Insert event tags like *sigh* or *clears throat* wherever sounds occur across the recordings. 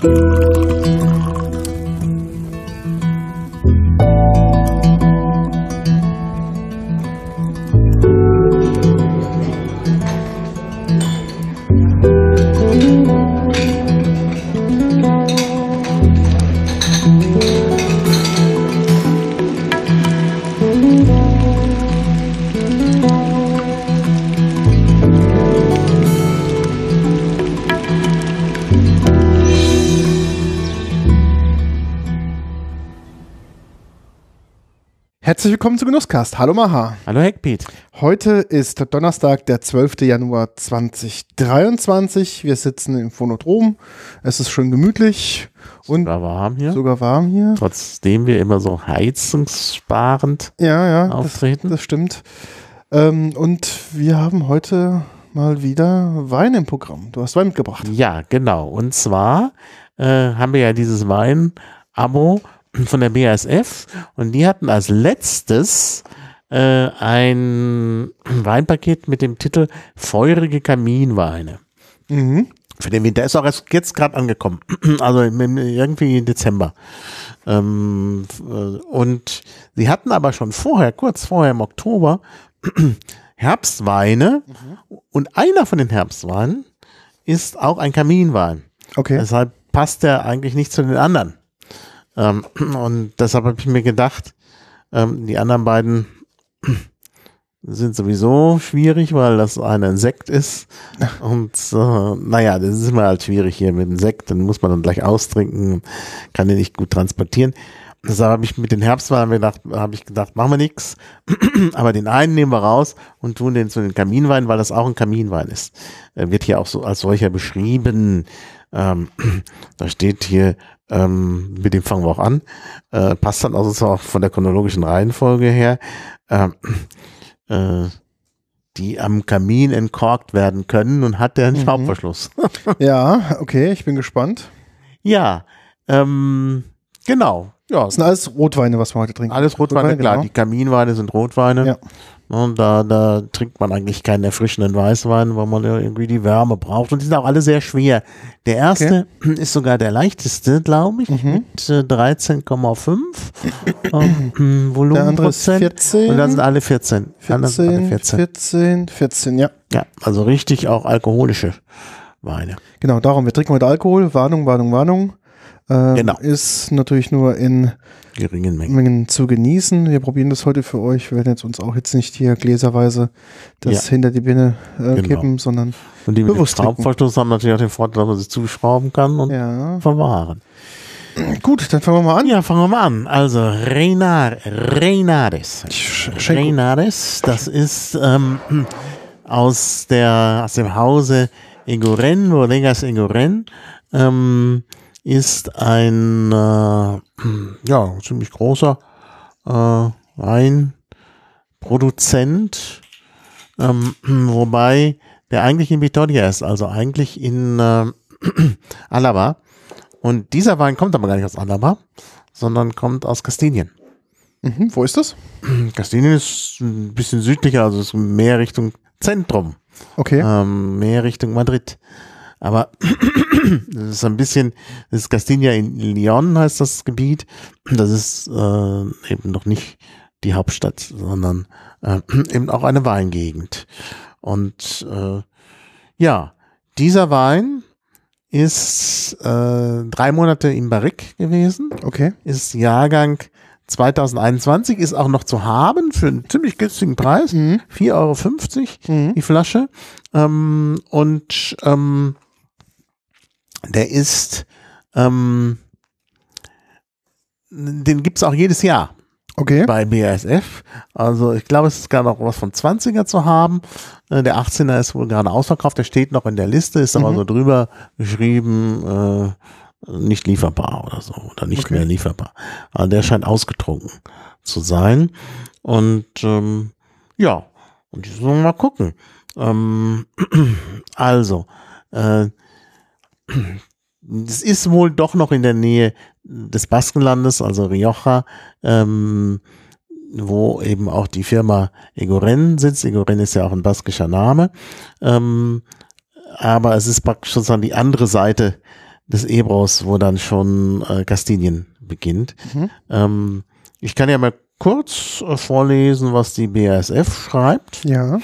Bye. Herzlich willkommen zu Genusscast. Hallo Maha. Hallo Heckpiet. Heute ist Donnerstag, der 12. Januar 2023. Wir sitzen im Phonodrom. Es ist schön gemütlich und Sogar warm hier. sogar warm hier. Trotzdem wir immer so heizungssparend Ja, ja, das, auftreten. das stimmt. Ähm, und wir haben heute mal wieder Wein im Programm. Du hast Wein mitgebracht. Ja, genau. Und zwar äh, haben wir ja dieses Wein-Abo von der BASF und die hatten als letztes äh, ein Weinpaket mit dem Titel Feurige Kaminweine. Mhm. Für den Winter ist auch erst jetzt gerade angekommen. *clears throat* Also irgendwie im Dezember. Ähm, äh, und sie hatten aber schon vorher, kurz vorher im Oktober, *clears throat* Herbstweine. Und einer von den Herbstweinen ist auch ein Kaminwein. Okay. Deshalb passt der eigentlich nicht zu den anderen. Ähm, *clears throat* und deshalb habe ich mir gedacht, ähm, die anderen beiden *clears throat* sind sowieso schwierig, weil das ein Sekt ist. *laughs* Und äh, naja, das ist immer halt schwierig hier mit dem Sekt. Dann muss man dann gleich austrinken, kann den nicht gut transportieren. Deshalb habe ich mit den Herbstweinen gedacht, habe ich gedacht, machen wir nichts. *clears throat* Aber den einen nehmen wir raus und tun den zu den Kaminweinen, weil das auch ein Kaminwein ist. Er wird hier auch so als solcher beschrieben. Ähm, *clears throat* da steht hier, ähm, mit dem fangen wir auch an. Äh, passt dann also auch von der chronologischen Reihenfolge her. Ähm, *clears throat* äh, die am Kamin entkorkt werden können und hat der einen Mhm. Schraubverschluss. *laughs* Ja, okay, ich bin gespannt. ja, ähm, genau. Ja, Das sind alles Rotweine, was wir heute trinken. alles Rotweine, klar. genau. Die Kaminweine sind Rotweine. Ja. Und da, da trinkt man eigentlich keinen erfrischenden Weißwein, weil man ja irgendwie die Wärme braucht. Und die sind auch alle sehr schwer. Der erste ist sogar der leichteste, glaube ich, Mhm. mit äh, 13,5 *clears throat* ähm, Volumenprozent. Der andere ist 14. Und dann sind alle 14. Die anderen sind alle 14, 14. 14, 14, ja. Ja, also richtig auch alkoholische Weine. Genau, darum. Wir trinken heute Alkohol. Warnung, Warnung, Warnung. Ähm, Genau. Ist natürlich nur in Geringen Mengen. Mengen zu genießen. Wir probieren das heute für euch. Wir werden jetzt uns auch jetzt nicht hier gläserweise das Ja. hinter die Birne äh, Genau. kippen, sondern Und die mit dem Bewusst trinken. Schraubverschluss haben natürlich auch den Vorteil, dass man sie zuschrauben kann und ja. verwahren. Gut, dann fangen wir mal an. Ja, fangen wir mal an. Also Reinar, Reinares. Reinares, das ist ähm, aus, der, aus dem Hause Egoren, Bodegas Egoren, ähm, ist ein äh, *clears throat* ja, ziemlich großer äh, Weinproduzent, ähm, *clears throat* wobei der eigentlich in Vitoria ist, also eigentlich in äh, *clears throat* Alaba. Und dieser Wein kommt aber gar nicht aus Alaba, sondern kommt aus Kastilien. Mhm, wo ist das? Kastilien ist ein bisschen südlicher, also ist mehr Richtung Zentrum, Okay. ähm, mehr Richtung Madrid. Aber *clears throat* das ist ein bisschen, das ist Castilla in Leon heißt das Gebiet. Das ist äh, eben noch nicht die Hauptstadt, sondern äh, *clears throat* eben auch eine Weingegend. Und äh, ja, dieser Wein ist äh, drei Monate im Barrique gewesen Okay. ist Jahrgang 2021, ist auch noch zu haben für einen ziemlich günstigen Preis. Mhm. 4,50 Euro Mhm. die Flasche. Ähm, und ähm, der ist, ähm, den gibt's auch jedes Jahr Okay. bei BASF. Also ich glaube, es ist gerade noch was von 20er zu haben. Äh, Der 18er ist wohl gerade ausverkauft, der steht noch in der Liste, ist aber Mhm. so drüber geschrieben, äh, nicht lieferbar oder so, oder nicht Okay. mehr lieferbar. Also der scheint ausgetrunken zu sein. Und ähm, ja, und wollen wir mal gucken. Ähm, *clears throat* also, äh, es ist wohl doch noch in der Nähe des Baskenlandes, also Rioja, ähm, wo eben auch die Firma Egoren sitzt. Egoren ist ja auch ein baskischer Name. Ähm, aber es ist praktisch sozusagen die andere Seite des Ebros, wo dann schon äh, Kastilien beginnt. Mhm. Ähm, ich kann ja mal kurz äh, vorlesen, was die BASF schreibt. Ja.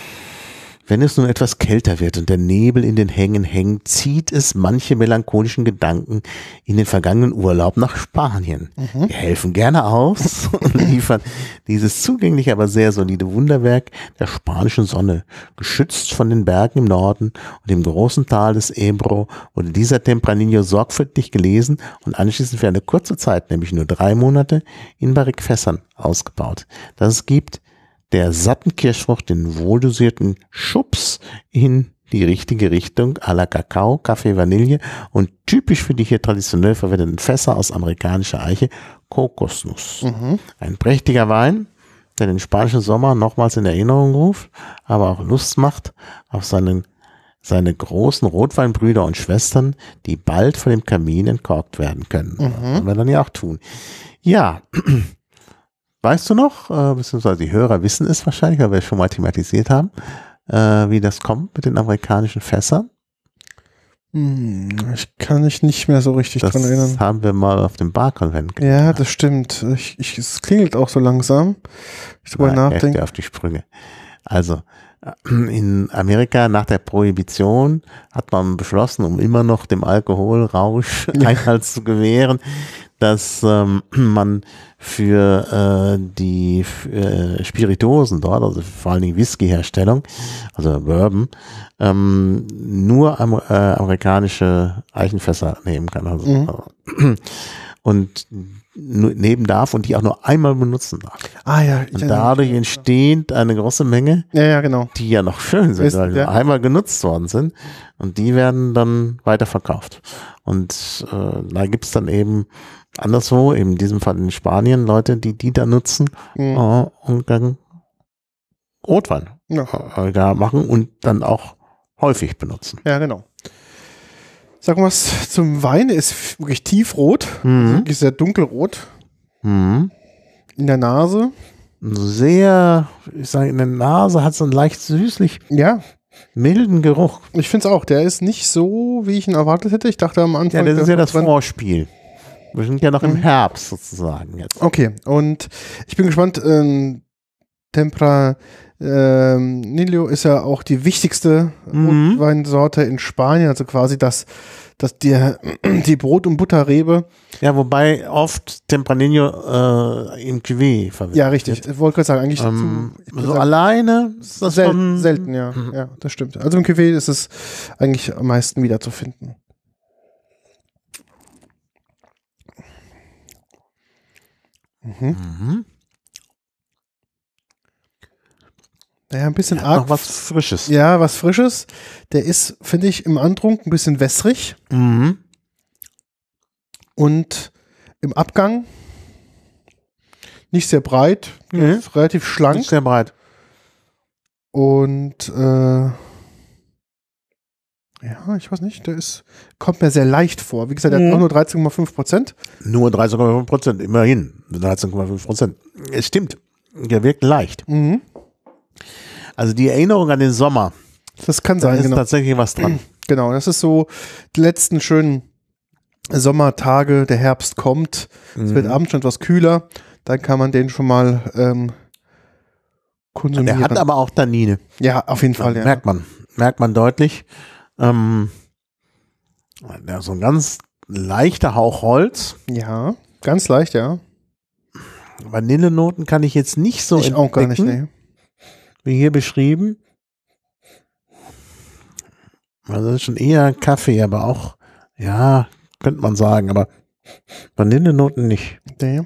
Wenn es nun etwas kälter wird und der Nebel in den Hängen hängt, zieht es manche melancholischen Gedanken in den vergangenen Urlaub nach Spanien. Wir helfen gerne aus *laughs* und liefern dieses zugängliche, aber sehr solide Wunderwerk der spanischen Sonne. Geschützt von den Bergen im Norden und dem großen Tal des Ebro wurde dieser Tempranillo sorgfältig gelesen und anschließend für eine kurze Zeit, nämlich nur drei Monate, in Barrikfässern ausgebaut. Das es gibt der satten Kirschfrucht den wohldosierten Schubs in die richtige Richtung à la Kakao, Kaffee, Vanille und typisch für die hier traditionell verwendeten Fässer aus amerikanischer Eiche Kokosnuss. Mhm. Ein prächtiger Wein, der den spanischen Sommer nochmals in Erinnerung ruft, aber auch Lust macht auf seinen, seine großen Rotweinbrüder und Schwestern, die bald vor dem Kamin entkorkt werden können. Das werden wir dann ja auch tun. Ja, *clears throat* weißt du noch, äh, beziehungsweise die Hörer wissen es wahrscheinlich, weil wir es schon mal thematisiert haben, äh, wie das kommt mit den amerikanischen Fässern? Hm, ich kann mich nicht mehr so richtig Das dran erinnern. haben wir mal auf dem Barkonvent Ja, das stimmt. Ich, ich, es klingelt auch so langsam. Ich drüber nachdenke. auf die Sprünge. Also, äh, in Amerika nach der Prohibition hat man beschlossen, um immer noch dem Alkoholrausch Einhalt zu gewähren, dass ähm, *clears throat* man für äh, die äh, Spirituosen dort, also vor allen Dingen Whisky-Herstellung, also Bourbon, ähm, nur am, äh, amerikanische Eichenfässer nehmen kann. Also, Mhm. *clears throat* Und nehmen darf und die auch nur einmal benutzen darf. Ah ja, Und dadurch entsteht eine große Menge, Ja, ja, genau. die ja noch schön sind, Ist- weil sie ja. einmal genutzt worden sind. Und die werden dann weiterverkauft. Und äh, da gibt's dann eben anderswo, eben in diesem Fall in Spanien, Leute, die die da nutzen Mhm. äh, und dann Rotwein Ja. äh, da machen und dann auch häufig benutzen. Ja, genau. Sag mal was zum Wein. Der ist wirklich tiefrot. Mhm. Wirklich sehr dunkelrot. Mhm. In der Nase. Sehr, ich sage, in der Nase hat so einen leicht süßlich Ja, milden Geruch. ich finde es auch. Der ist nicht so, wie ich ihn erwartet hätte. Ich dachte am Ja, Anfang. das ist ja das Vorspiel. Wir sind ja noch im Mhm. Herbst sozusagen jetzt. Okay, und ich bin gespannt. Ähm, Tempra ähm, Nilo ist ja auch die wichtigste Mhm. Rotweinsorte in Spanien. Also quasi das, das der, *clears throat* die Brot- und Butterrebe. Ja, wobei oft Tempranillo äh, im Cuvée verwendet Ja, richtig. Ich wollte gerade sagen, eigentlich Ähm, zu, ich würd so sagen, alleine ist das Sel schon selten, ja. Mhm. Ja, das stimmt. Also im Cuvée ist es eigentlich am meisten wiederzufinden. Mhm. Mhm. Naja, ein bisschen Noch arg. was Frisches. Ja, was Frisches. Der ist, finde ich, im Antrunk ein bisschen wässrig Mhm. und im Abgang nicht sehr breit, Mhm. relativ schlank Nicht sehr breit. und äh, ja, ich weiß nicht, der ist, kommt mir sehr leicht vor. Wie gesagt, der Mhm. hat auch nur 13,5 Prozent. Nur 13,5 Prozent, immerhin. 13,5 Prozent. Es stimmt. Der wirkt leicht. Mhm. Also die Erinnerung an den Sommer, Das kann da sein, ist genau. tatsächlich was dran. *clears throat* Genau, das ist so die letzten schönen Sommertage, der Herbst kommt, es wird Mhm. abends schon etwas kühler, dann kann man den schon mal ähm, konsumieren. Der hat aber auch Tannine. ja, auf jeden Fall, ja. Merkt man. Merkt man deutlich. Ähm, ja, so ein ganz leichter Hauch Holz. Ja, ganz leicht, ja. Vanillenoten kann ich jetzt nicht so ich auch gar nicht, entdecken, nee. Wie hier beschrieben. Also das ist schon eher Kaffee, aber auch, ja, könnte man sagen, aber Vanillenoten nicht. nee.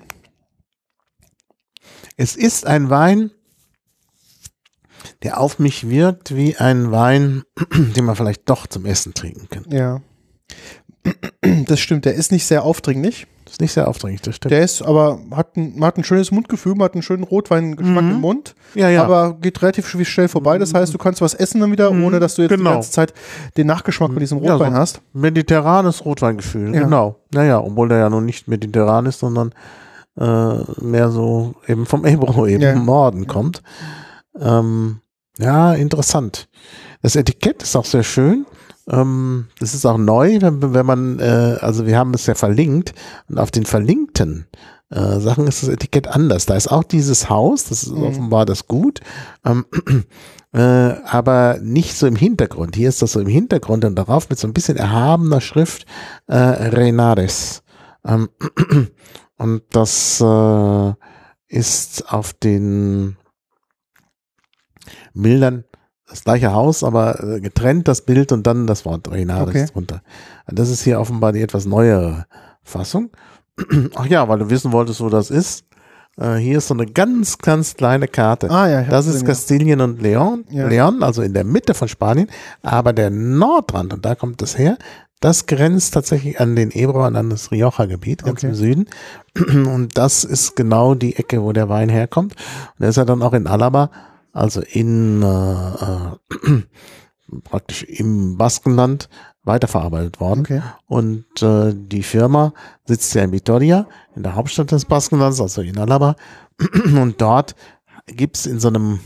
Es ist ein Wein, der auf mich wirkt wie ein Wein, *clears throat* den man vielleicht doch zum Essen trinken kann. Ja. *clears throat* Das stimmt, der ist nicht sehr aufdringlich. Das ist nicht sehr aufdringlich, das stimmt. Der ist aber, hat ein, hat ein schönes Mundgefühl, man hat einen schönen Rotweingeschmack Mhm. im Mund, ja, ja. aber geht relativ sch- schnell vorbei. Das heißt, du kannst was essen dann wieder, Mhm. ohne dass du jetzt Genau. die ganze Zeit den Nachgeschmack von diesem Ja, Rotwein so. hast. mediterranes Rotweingefühl, Ja. genau. Naja, obwohl der ja nun nicht mediterran ist, sondern äh, mehr so eben vom Ebro, *laughs* eben Ja. im Norden kommt. Ähm, ja, interessant. Das Etikett ist auch sehr schön. Ähm, das ist auch neu, wenn, wenn man, äh, also wir haben es ja verlinkt und auf den verlinkten äh, Sachen ist das Etikett anders. Da ist auch dieses Haus, das ist Mhm. offenbar das Gut, ähm, *clears throat* äh, aber nicht so im Hintergrund. Hier ist das so im Hintergrund und darauf mit so ein bisschen erhabener Schrift äh, Renares. Ähm, *clears throat* und das äh, ist auf den Bildern das gleiche Haus, aber äh, getrennt das Bild und dann das Wort Renares Okay. drunter. Das ist hier offenbar die etwas neuere Fassung. *clears throat* Ach ja, weil du wissen wolltest, wo das ist. Äh, hier ist so eine ganz, ganz kleine Karte. Ah ja, Das ist Kastilien und Leon, Ja. Leon, also in der Mitte von Spanien, aber der Nordrand, und da kommt es her, das grenzt tatsächlich an den Ebro und an das Rioja-Gebiet, ganz Okay. im Süden. *clears throat* Und das ist genau die Ecke, wo der Wein herkommt. Und der ist ja dann auch in Alaba, also in äh, äh, *clears throat* praktisch im Baskenland weiterverarbeitet worden. Okay. Und äh, die Firma sitzt ja in Vitoria, in der Hauptstadt des Baskenlands, also in Alaba. *clears throat* Und dort gibt's in so einem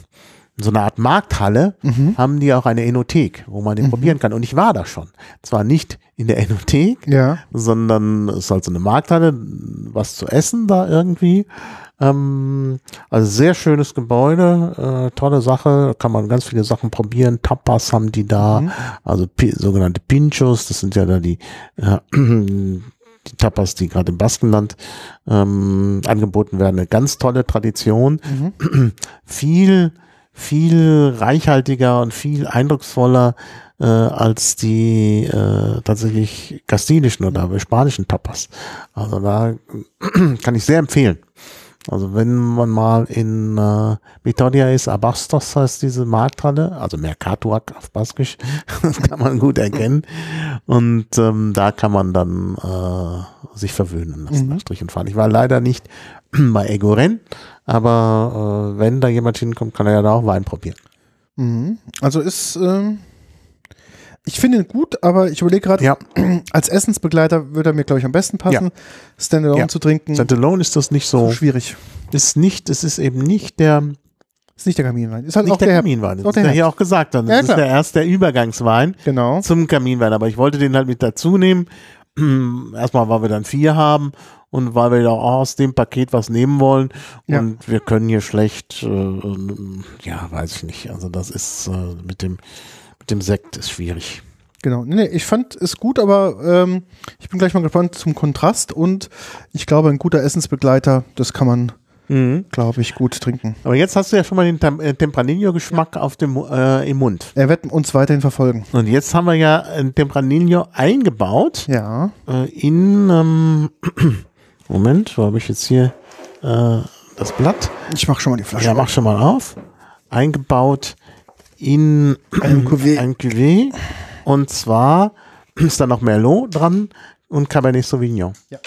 in so einer Art Markthalle Mhm. haben die auch eine Enothek, wo man den probieren kann. Und ich war da schon. Zwar nicht in der Enothek, Ja. sondern es ist halt so eine Markthalle, was zu essen da irgendwie. Ähm, also sehr schönes Gebäude, äh, tolle Sache, kann man ganz viele Sachen probieren. Tapas haben die da, Mhm. also pi sogenannte Pinchos, das sind ja da die, äh, *clears throat* die Tapas, die gerade im Baskenland ähm, angeboten werden. Eine ganz tolle Tradition. Mhm. *clears throat* Viel, viel reichhaltiger und viel eindrucksvoller äh, als die äh, tatsächlich kastilischen oder spanischen Tapas. Also da *clears throat* kann ich sehr empfehlen. Also wenn man mal in äh, Vitoria ist, Abastos heißt diese Markthalle, also Mercatuac auf Baskisch, *laughs* das kann man gut erkennen. Und ähm, da kann man dann äh, sich verwöhnen lassen, Mhm. Strich und Faden. Ich war leider nicht *clears throat* bei Egoren, aber äh, wenn da jemand hinkommt, kann er ja da auch Wein probieren. Mhm. Also ist, ähm, ich finde ihn gut, aber ich überlege gerade, Ja, *clears throat* als Essensbegleiter würde er mir, glaube ich, am besten passen, Standalone Ja. zu trinken. St. Alone ist das nicht so so, schwierig. ist nicht, es ist eben nicht der, Ist nicht der Kaminwein. Ist halt nicht auch der, der, Kaminwein. Das ist der ja hier auch gesagt. worden. Das Ja, ist der erst der Übergangswein. Genau. zum Kaminwein, aber ich wollte den halt mit dazu nehmen. *clears throat* Erstmal, weil wir dann vier haben und weil wir ja auch aus dem Paket was nehmen wollen. Ja. Und wir können hier schlecht, äh, ja, weiß ich nicht. Also das ist äh, mit dem mit dem Sekt ist schwierig. Genau. Nee, ich fand es gut, aber ähm, ich bin gleich mal gespannt zum Kontrast und ich glaube, ein guter Essensbegleiter, das kann man, glaube ich, gut trinken. Aber jetzt hast du ja schon mal den Tem äh, Tempranillo-Geschmack dem äh, im Mund. Er wird uns weiterhin verfolgen. Und jetzt haben wir ja ein Tempranillo eingebaut Ja. äh, in ähm, *clears throat* Moment, wo habe ich jetzt hier äh, das Blatt? Ich mache schon mal die Flasche. Ja, mach schon mal auf. Eingebaut in Ein Cuvée. ein Cuvée. Und zwar ist da noch Merlot dran und Cabernet Sauvignon. Ja.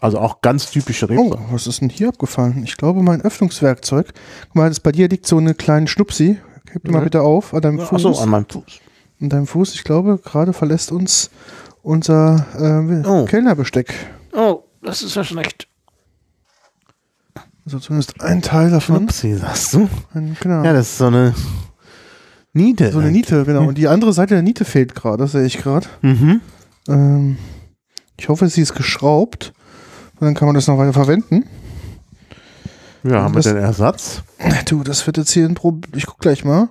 Also auch ganz typische Oh, Rebsorte. was ist denn hier abgefallen? Ich glaube, mein Öffnungswerkzeug. Guck mal, das bei dir liegt so eine kleine Schnupsi. Heb die mal Mhm. bitte auf an deinem Fuß. Achso, an meinem Fuß. an deinem Fuß. Ich glaube, gerade verlässt uns unser äh, Oh. Kellnerbesteck. Oh, das ist ja schlecht. Also zumindest ein Teil davon. Upsi, sagst du? Ein, genau. Ja, das ist so eine Niete. so eine Niete, genau. Und die andere Seite der Niete fehlt gerade, das sehe ich gerade. Mhm. Ähm, ich hoffe, sie ist geschraubt. Und dann kann man das noch weiter verwenden. Ja, haben wir den Ersatz? Du, das wird jetzt hier ein Problem. Ich guck gleich mal.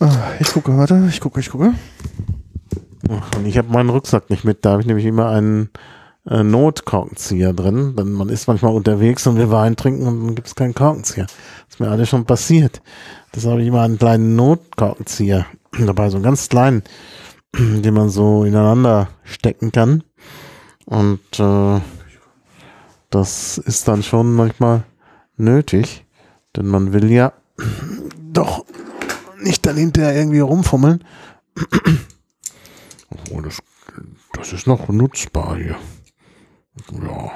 Ah, ich gucke, warte, ich gucke, ich gucke. Ach, Und ich habe meinen Rucksack nicht mit. Da habe ich nämlich immer einen äh, Notkorkenzieher drin. Denn man ist manchmal unterwegs und will Wein trinken und dann gibt es keinen Korkenzieher. Das ist mir alles schon passiert. Das habe ich immer einen kleinen Notkorkenzieher *clears throat* dabei, so einen ganz kleinen, *clears throat* den man so ineinander stecken kann. Und äh, das ist dann schon manchmal nötig, denn man will ja *clears throat* doch nicht dann hinterher irgendwie rumfummeln. Obwohl, das, das ist noch nutzbar hier. Ja.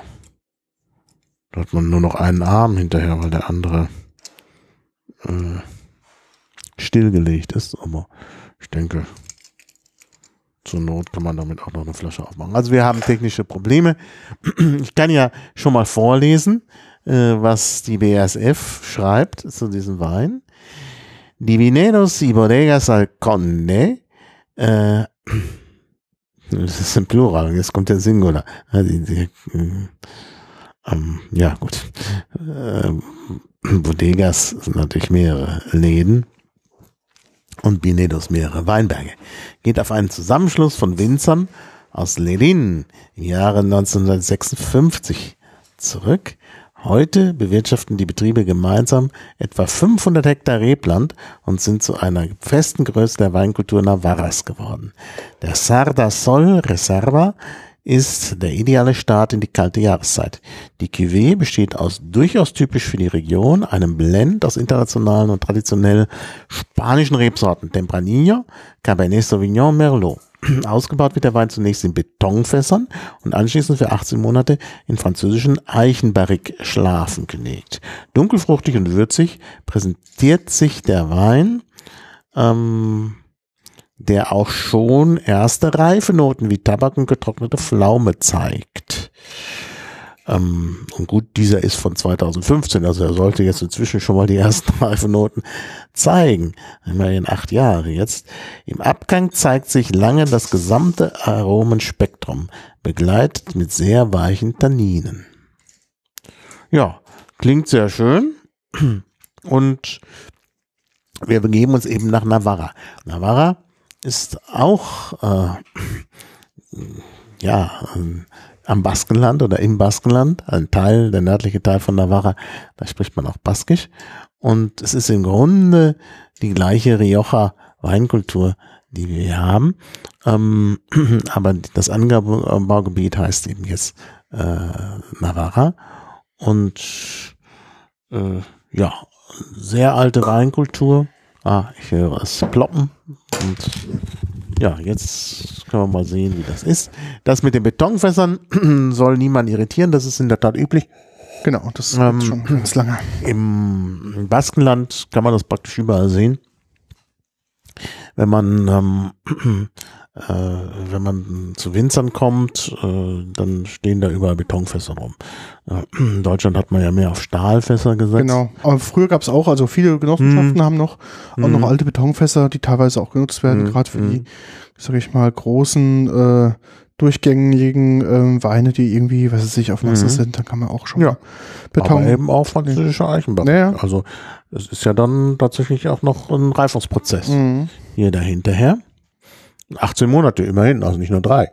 Da hat man nur noch einen Arm hinterher, weil der andere äh, stillgelegt ist. Aber ich denke, zur Not kann man damit auch noch eine Flasche aufmachen. Also wir haben technische Probleme. *clears throat* Ich kann ja schon mal vorlesen, äh, was die BASF schreibt zu diesem Wein. Die Vineros y Bodegas al Conde Äh, *clears throat* das ist im Plural, jetzt kommt der Singular. Die, ähm, ja, gut. Äh, Bodegas sind natürlich mehrere Läden und Binedos mehrere Weinberge. Geht auf einen Zusammenschluss von Winzern aus Lerin im Jahre 1956 zurück. Heute bewirtschaften die Betriebe gemeinsam etwa 500 Hektar Rebland und sind zu einer festen Größe der Weinkultur Navarras geworden. Der Sarda Sol Reserva ist der ideale Start in die kalte Jahreszeit. Die Cuvée besteht aus durchaus typisch für die Region einem Blend aus internationalen und traditionell spanischen Rebsorten Tempranillo, Cabernet Sauvignon, Merlot. *clears throat* Ausgebaut wird der Wein zunächst in Betonfässern und anschließend für 18 Monate in französischen Eichenbarrik-Schlafen gelegt. Dunkelfruchtig und würzig präsentiert sich der Wein ähm, der auch schon erste Reifenoten wie Tabak und getrocknete Pflaume zeigt. Ähm, und gut, dieser ist von 2015, also er sollte jetzt inzwischen schon mal die ersten *laughs* Reifenoten zeigen. Immerhin acht Jahre jetzt. Im Abgang zeigt sich lange das gesamte Aromenspektrum, begleitet mit sehr weichen Tanninen. Ja, klingt sehr schön. *clears throat* Und wir begeben uns eben nach Navarra. Navarra ist auch äh, *clears throat* ja äh, am Baskenland oder im Baskenland, ein Teil, der nördliche Teil von Navarra, da spricht man auch Baskisch. Und es ist im Grunde die gleiche Rioja Weinkultur, die wir hier haben. Ähm, *clears throat* aber das Anbaugebiet heißt eben jetzt äh, Navarra. Und äh, ja, sehr alte Weinkultur. Ah, ich höre es ploppen. Und ja, jetzt können wir mal sehen, wie das ist. Das mit den Betonfässern *clears throat* soll niemand irritieren, das ist in der Tat üblich. Genau, das ist ähm, schon ganz lange. Im Baskenland kann man das praktisch überall sehen. Wenn man ähm, äh, wenn man zu Winzern kommt, äh, dann stehen da überall Betonfässer rum. Äh, in Deutschland hat man ja mehr auf Stahlfässer gesetzt. Genau, aber früher gab es auch, also viele Genossenschaften hm. haben noch, auch hm. noch alte Betonfässer, die teilweise auch genutzt werden, hm. gerade für die, hm. sag ich mal, großen äh, durchgängigen ähm, Weine, die irgendwie, was weiß ich, auf Masse mhm. sind, dann kann man auch schon ja. Beton. Aber eben auch französische Eichenbach. Ja. Also es ist ja dann tatsächlich auch noch ein Reifungsprozess mhm. hier dahinterher. 18 Monate immerhin, also nicht nur drei.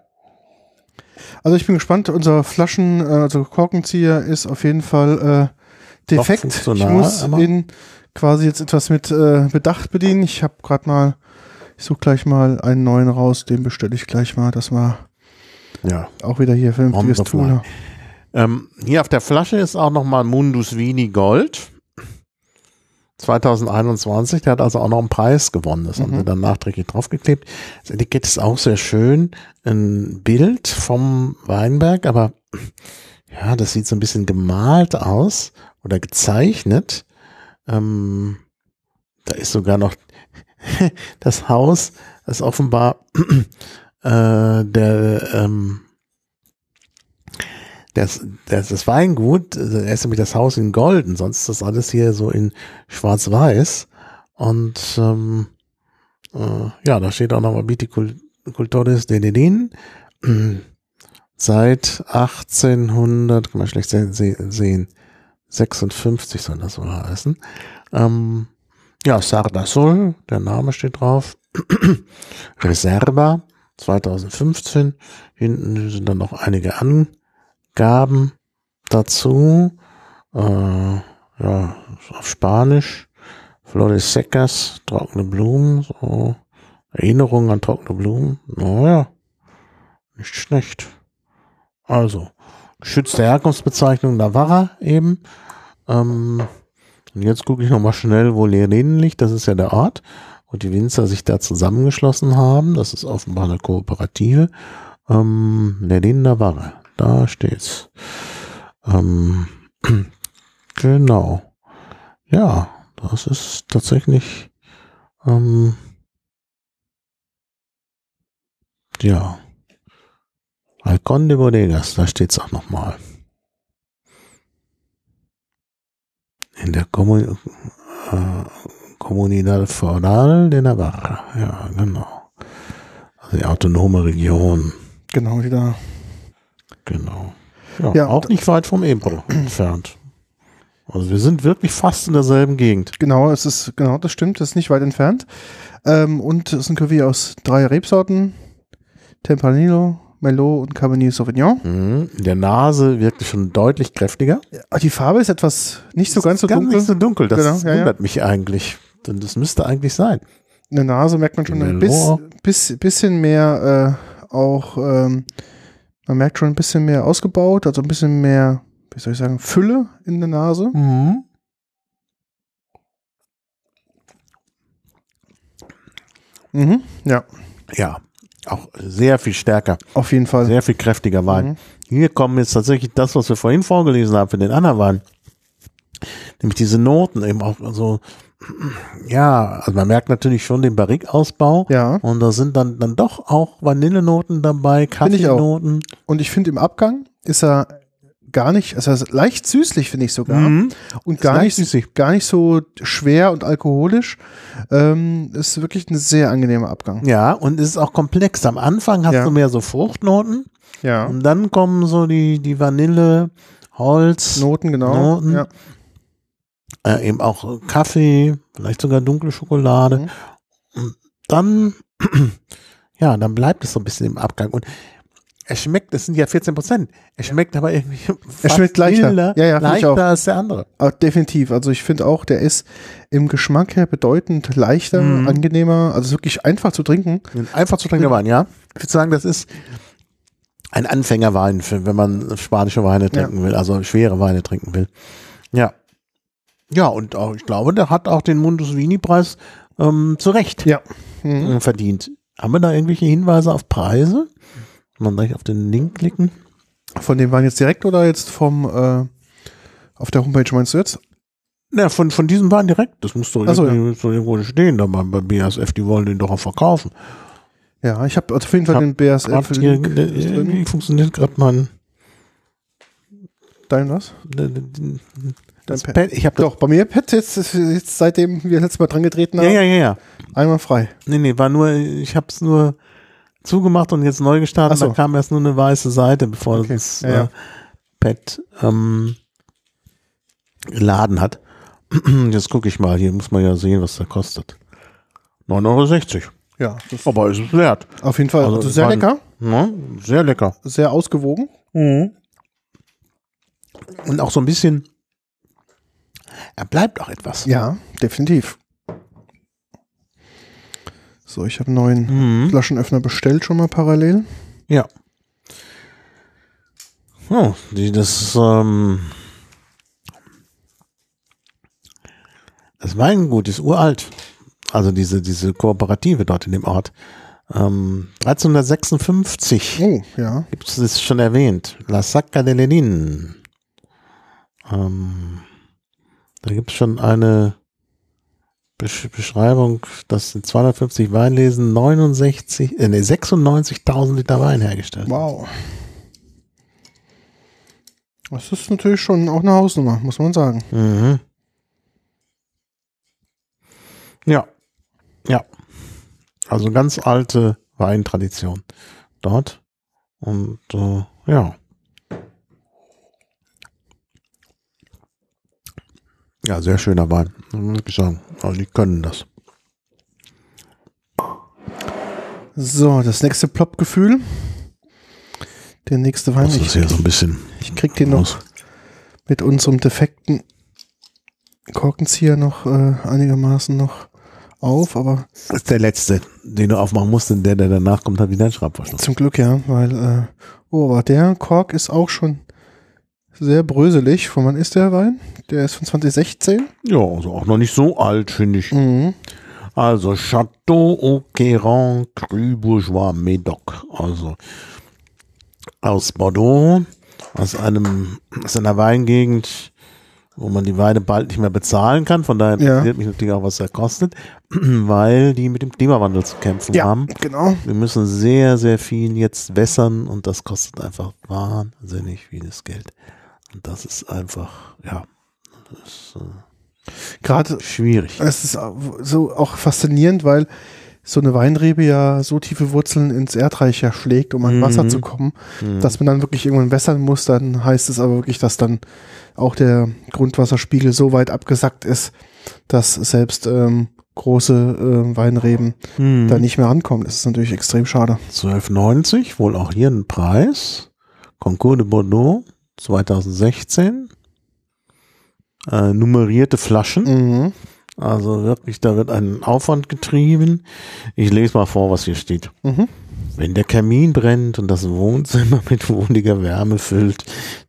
Also ich bin gespannt, unser Flaschen, äh, also Korkenzieher ist auf jeden Fall äh, defekt. Ich muss ihn quasi jetzt etwas mit äh, Bedacht bedienen. Ich habe gerade mal, ich suche gleich mal einen neuen raus, den bestelle ich gleich mal, dass wir ja. auch wieder hier vernünftiges Tool ähm, Hier auf der Flasche ist auch nochmal Mundus Vini Gold. 2021, der hat also auch noch einen Preis gewonnen. Das mhm. haben wir dann nachträglich draufgeklebt. Das Etikett ist auch sehr schön. Ein Bild vom Weinberg, aber ja, das sieht so ein bisschen gemalt aus oder gezeichnet. Ähm, da ist sogar noch *laughs* das Haus, das offenbar *clears throat* äh, der ähm, das, das, das Weingut, also er ist nämlich das Haus in Golden, sonst ist das alles hier so in Schwarz-Weiß. Und ähm, äh, ja, da steht auch nochmal Viticultores de Dedin. *clears throat* Seit 1800, kann man schlecht sehen, 56 soll das wohl heißen. Ähm, ja, Sardasol, der Name steht drauf. *clears throat* Reserva 2015. Hinten sind dann noch einige an Gaben dazu. Äh, ja, auf Spanisch. Flores secas, trockene Blumen, so. Erinnerungen an trockene Blumen. Naja, nicht schlecht. Also, geschützte Herkunftsbezeichnung Navarra eben. Ähm, und jetzt gucke ich nochmal schnell, wo Lenin liegt. Das ist ja der Ort, wo die Winzer sich da zusammengeschlossen haben. Das ist offenbar eine Kooperative. Ähm, Lenin Navarra. Da steht's. Ähm, *clears throat* genau. Ja, das ist tatsächlich, ähm, ja. Balcón de Bodegas, da steht's auch nochmal. In der Kommun äh, Comunidad Foral de Navarra. Ja, genau. Also die autonome Region. Genau, die da. Genau. Ja, ja auch nicht weit vom Ebro *clears throat* entfernt. Also wir sind wirklich fast in derselben Gegend. Genau, es ist, genau, das stimmt, das ist nicht weit entfernt. Ähm, und es ist ein Cuvée aus drei Rebsorten. Tempranillo, Merlot und Cabernet Sauvignon. Mhm. In der Nase wirklich schon deutlich kräftiger. Ja, die Farbe ist etwas nicht so ganz so ganz dunkel. Nicht so dunkel, das genau, ja, wundert ja. mich eigentlich. Denn das müsste eigentlich sein. In der Nase merkt man schon ein bisschen, bis, bisschen mehr äh, auch, ähm, man merkt schon ein bisschen mehr ausgebaut, also ein bisschen mehr wie soll ich sagen, Fülle in der Nase. Mhm. Mhm, ja. Ja, auch sehr viel stärker. Auf jeden Fall. Sehr viel kräftiger Wein. Mhm. Hier kommen jetzt tatsächlich das, was wir vorhin vorgelesen haben für den anderen Wein. Nämlich diese Noten eben auch so, ja, also man merkt natürlich schon den Barrique-Ausbau. Ja. Und da sind dann, dann doch auch Vanillenoten dabei, Kaffeenoten. Und ich finde im Abgang ist er gar nicht, also leicht süßlich finde ich sogar mhm. und gar nicht, süßig. gar nicht so schwer und alkoholisch. Ähm, ist wirklich ein sehr angenehmer Abgang. Ja, und es ist auch komplex. Am Anfang hast ja. du mehr so Fruchtnoten. Ja. Und dann kommen so die, die Vanille, Holz. Noten, genau. Noten. Ja. Äh, eben auch Kaffee, vielleicht sogar dunkle Schokolade. Mhm. Dann, *clears throat* ja, dann bleibt es so ein bisschen im Abgang. Und er schmeckt, das sind ja 14 Prozent. Er schmeckt aber irgendwie. *laughs* Er schmeckt leichter. Milder, ja, ja, leichter als der andere. Aber definitiv. Also ich finde auch, der ist im Geschmack her bedeutend leichter, mhm. angenehmer. Also wirklich einfach zu trinken. Einfach zu trinken Wein, ja. Ich würde sagen, das ist ein Anfängerwein, wenn man spanische Weine trinken ja. will, also schwere Weine trinken will. Ja. Ja, und auch, ich glaube, der hat auch den Mundus Vini-Preis ähm, zu Recht ja. mhm. verdient. Haben wir da irgendwelche Hinweise auf Preise? man gleich auf den Link klicken. Von dem waren jetzt direkt oder jetzt vom äh, auf der Homepage meinst du jetzt? Ja, von, von diesem waren direkt. Das muss doch so, ja. so irgendwo stehen, da bei, bei BASF, die wollen den doch auch verkaufen. Ja, ich habe auf jeden Fall den BASF. Hier, irgendwie funktioniert gerade mein. Dein was? Das Pad. Pad. Ich habe doch bei mir Pad jetzt, jetzt seitdem wir letztes Mal dran getreten haben. Ja, ja, ja, ja. Einmal frei. Nee, nee, war nur, ich habe es nur zugemacht und jetzt neu gestartet. So. Da kam erst nur eine weiße Seite, bevor okay. das ja, äh, Pad ähm, geladen hat. *clears throat* Jetzt gucke ich mal, hier muss man ja sehen, was der kostet. 9,60 Euro. Ja. Aber ist es wert. Auf jeden Fall. Also, also sehr lecker. Ja, sehr lecker. Sehr ausgewogen. Mhm. Und auch so ein bisschen, er bleibt auch etwas. Ja, definitiv. So, ich habe einen neuen mhm. Flaschenöffner bestellt schon mal parallel. Ja. Oh, die, das, ähm, das Weingut ist uralt. Also diese, diese Kooperative dort in dem Ort. Ähm, 1356. Oh, ja. Gibt es das schon erwähnt? La Sacca de Lenin. Ähm, da gibt es schon eine Beschreibung, dass in 250 Weinlesen 69, äh, nee, 96.000 Liter Wein hergestellt. Wow. Das ist natürlich schon auch eine Hausnummer, muss man sagen. Mhm. Ja. Ja. Also ganz alte Weintradition dort. Und äh, ja. Ja, sehr schöner Wein, muss ich sagen. Also die können das. So, das nächste Plop-Gefühl. Der nächste Wein. Das ist ja so ein bisschen. Ich krieg den noch mit unserem defekten Korkenzieher noch äh, einigermaßen noch auf, aber. Das ist der letzte, den du aufmachen musst, denn der, der danach kommt, hat wieder ein Schraubverschluss. Zum Glück, ja, weil, äh, oh, aber der Kork ist auch schon sehr bröselig. Von wann ist der Wein? Der ist von 2016. Ja, also auch noch nicht so alt, finde ich. Mhm. Also Chateau Auqueran Cru Bourgeois Médoc. Also aus Bordeaux, aus einem, aus einer Weingegend, wo man die Weine bald nicht mehr bezahlen kann. Von daher interessiert ja. mich natürlich auch, was er kostet, *clears throat* weil die mit dem Klimawandel zu kämpfen ja, haben. Genau. Wir müssen sehr, sehr viel jetzt wässern und das kostet einfach wahnsinnig vieles Geld. Und das ist einfach, ja, das ist äh, gerade schwierig. Es ist so auch faszinierend, weil so eine Weinrebe ja so tiefe Wurzeln ins Erdreich ja schlägt, um an mhm. Wasser zu kommen, mhm. dass man dann wirklich irgendwann wässern muss. Dann heißt es aber wirklich, dass dann auch der Grundwasserspiegel so weit abgesackt ist, dass selbst ähm, große äh, Weinreben mhm. da nicht mehr rankommen. Das ist natürlich extrem schade. 12,90, wohl auch hier ein Preis. Concours de Bordeaux 2016. Äh, nummerierte Flaschen. Mhm. Also wirklich, da wird ein Aufwand getrieben. Ich lese mal vor, was hier steht. Mhm. Wenn der Kamin brennt und das Wohnzimmer *laughs* mit wohliger Wärme füllt,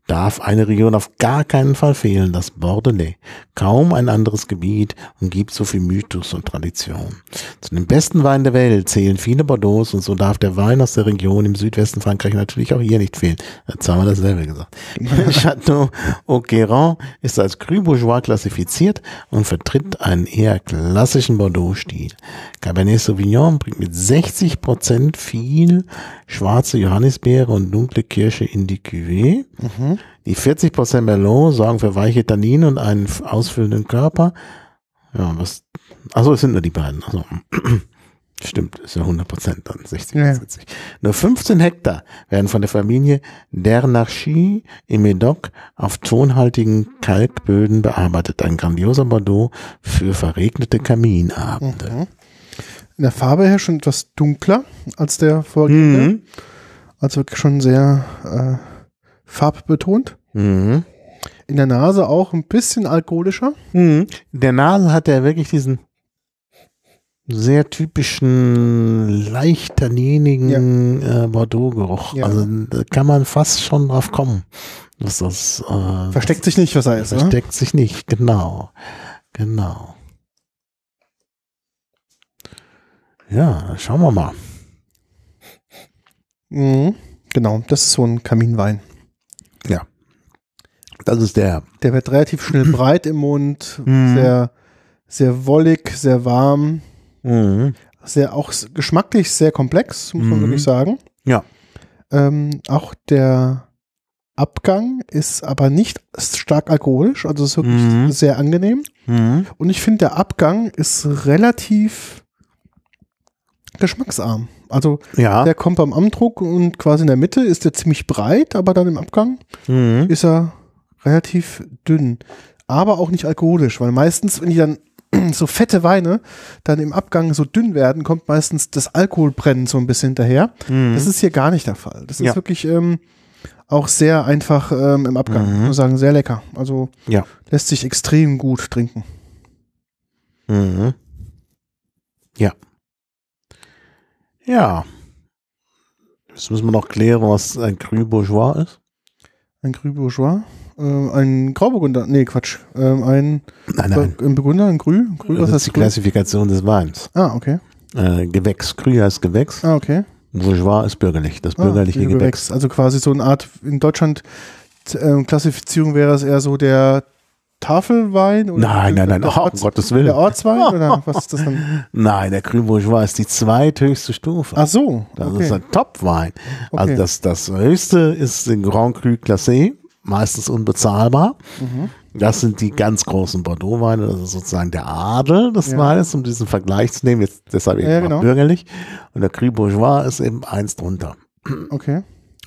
darf eine Region auf gar keinen Fall fehlen, das Bordelais. Kaum ein anderes Gebiet umgibt so viel Mythos und Tradition. Zu den besten Weinen der Welt zählen viele Bordeaux und so darf der Wein aus der Region im Südwesten Frankreich natürlich auch hier nicht fehlen. Jetzt haben wir dasselbe gesagt. *laughs* Chateau Auqueran ist als Cru Bourgeois klassifiziert und vertritt einen eher klassischen Bordeaux-Stil. Cabernet Sauvignon bringt mit 60 Prozent viel schwarze Johannisbeere und dunkle Kirsche in die Cuvée. Mhm. Die 40% Merlot sorgen für weiche Tannine und einen ausfüllenden Körper. Ja, was, also es sind nur die beiden. Also, *clears throat* stimmt, ist ja 100% dann, 60, ja. 60. Nur 15 Hektar werden von der Familie Dernachy im Medoc auf tonhaltigen Kalkböden bearbeitet. Ein grandioser Bordeaux für verregnete Kaminabende. Mhm. In der Farbe her schon etwas dunkler als der Vorgänger. Mhm. Also wirklich schon sehr äh, farbbetont. Mhm. In der Nase auch ein bisschen alkoholischer. Mhm. In der Nase hat er wirklich diesen sehr typischen, leicht tanninigen ja. äh, Bordeaux-Geruch. Ja. Also da kann man fast schon drauf kommen. Dass das, äh, versteckt sich nicht, was er ist. Versteckt ne? sich nicht, genau. Genau. Ja, schauen wir mal. Mhm. Genau, das ist so ein Kaminwein. Ja. Das ist der. Der wird relativ schnell *clears throat* breit im Mund, mhm. sehr, sehr wollig, sehr warm. Mhm. Sehr auch geschmacklich sehr komplex, muss man mhm. wirklich sagen. Ja. Ähm, auch der Abgang ist aber nicht stark alkoholisch, also ist wirklich mhm. sehr angenehm. Mhm. Und ich finde, der Abgang ist relativ geschmacksarm. Also ja. der kommt beim Amdruck und quasi in der Mitte ist er ziemlich breit, aber dann im Abgang mhm. ist er relativ dünn. Aber auch nicht alkoholisch, weil meistens, wenn die dann *clears throat* so fette Weine dann im Abgang so dünn werden, kommt meistens das Alkoholbrennen so ein bisschen hinterher. Mhm. Das ist hier gar nicht der Fall. Das ist ja. wirklich ähm, auch sehr einfach ähm, im Abgang. Mhm. Ich muss sagen, sehr lecker. Also ja. lässt sich extrem gut trinken. Mhm. Ja. Ja. Jetzt müssen wir noch klären, was ein Cru Bourgeois ist. Ein Cru Bourgeois? Äh, ein Grauburgunder? Nee, Quatsch. Ähm, ein, nein, nein. ein Burgunder, ein Grü? Grü das ist die Grü? Klassifikation des Weins. Ah, okay. Äh, Gewächs. Cru heißt Gewächs. Ah, okay. Bourgeois ist bürgerlich, das ah, bürgerliche ah, Gewächs. Gewächs. Also quasi so eine Art, in Deutschland äh, Klassifizierung wäre es eher so der Tafelwein? Oder nein, nein, nein, oh, um Gottes Willen. Der Ortswein *laughs* oder was ist das dann? Nein, der Cru Bourgeois ist die zweithöchste Stufe. Ach so. Das okay. ist ein Topwein. Also okay. Also das, das höchste ist den Grand Cru Classé, meistens unbezahlbar. Mhm. Das sind die ganz großen Bordeaux-Weine, das ist sozusagen der Adel des ja. Weines, um diesen Vergleich zu nehmen, jetzt deshalb eben ja, genau. bürgerlich. Und der Cru Bourgeois ist eben eins drunter. Okay.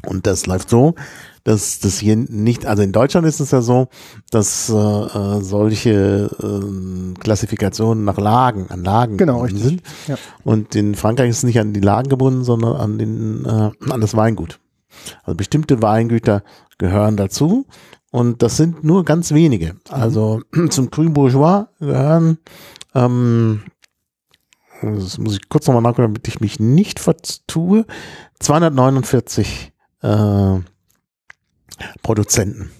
Und das läuft so, dass das hier nicht, also in Deutschland ist es ja so, dass äh, äh solche äh, Klassifikationen nach Lagen, an Lagen genau, richtig. sind. Ja. Und in Frankreich ist es nicht an die Lagen gebunden, sondern an den äh, an das Weingut. Also bestimmte Weingüter gehören dazu und das sind nur ganz wenige. Mhm. Also *clears throat* zum Cru Bourgeois gehören ähm, das muss ich kurz nochmal nachgucken, damit ich mich nicht vertue. 249 äh, Produzenten.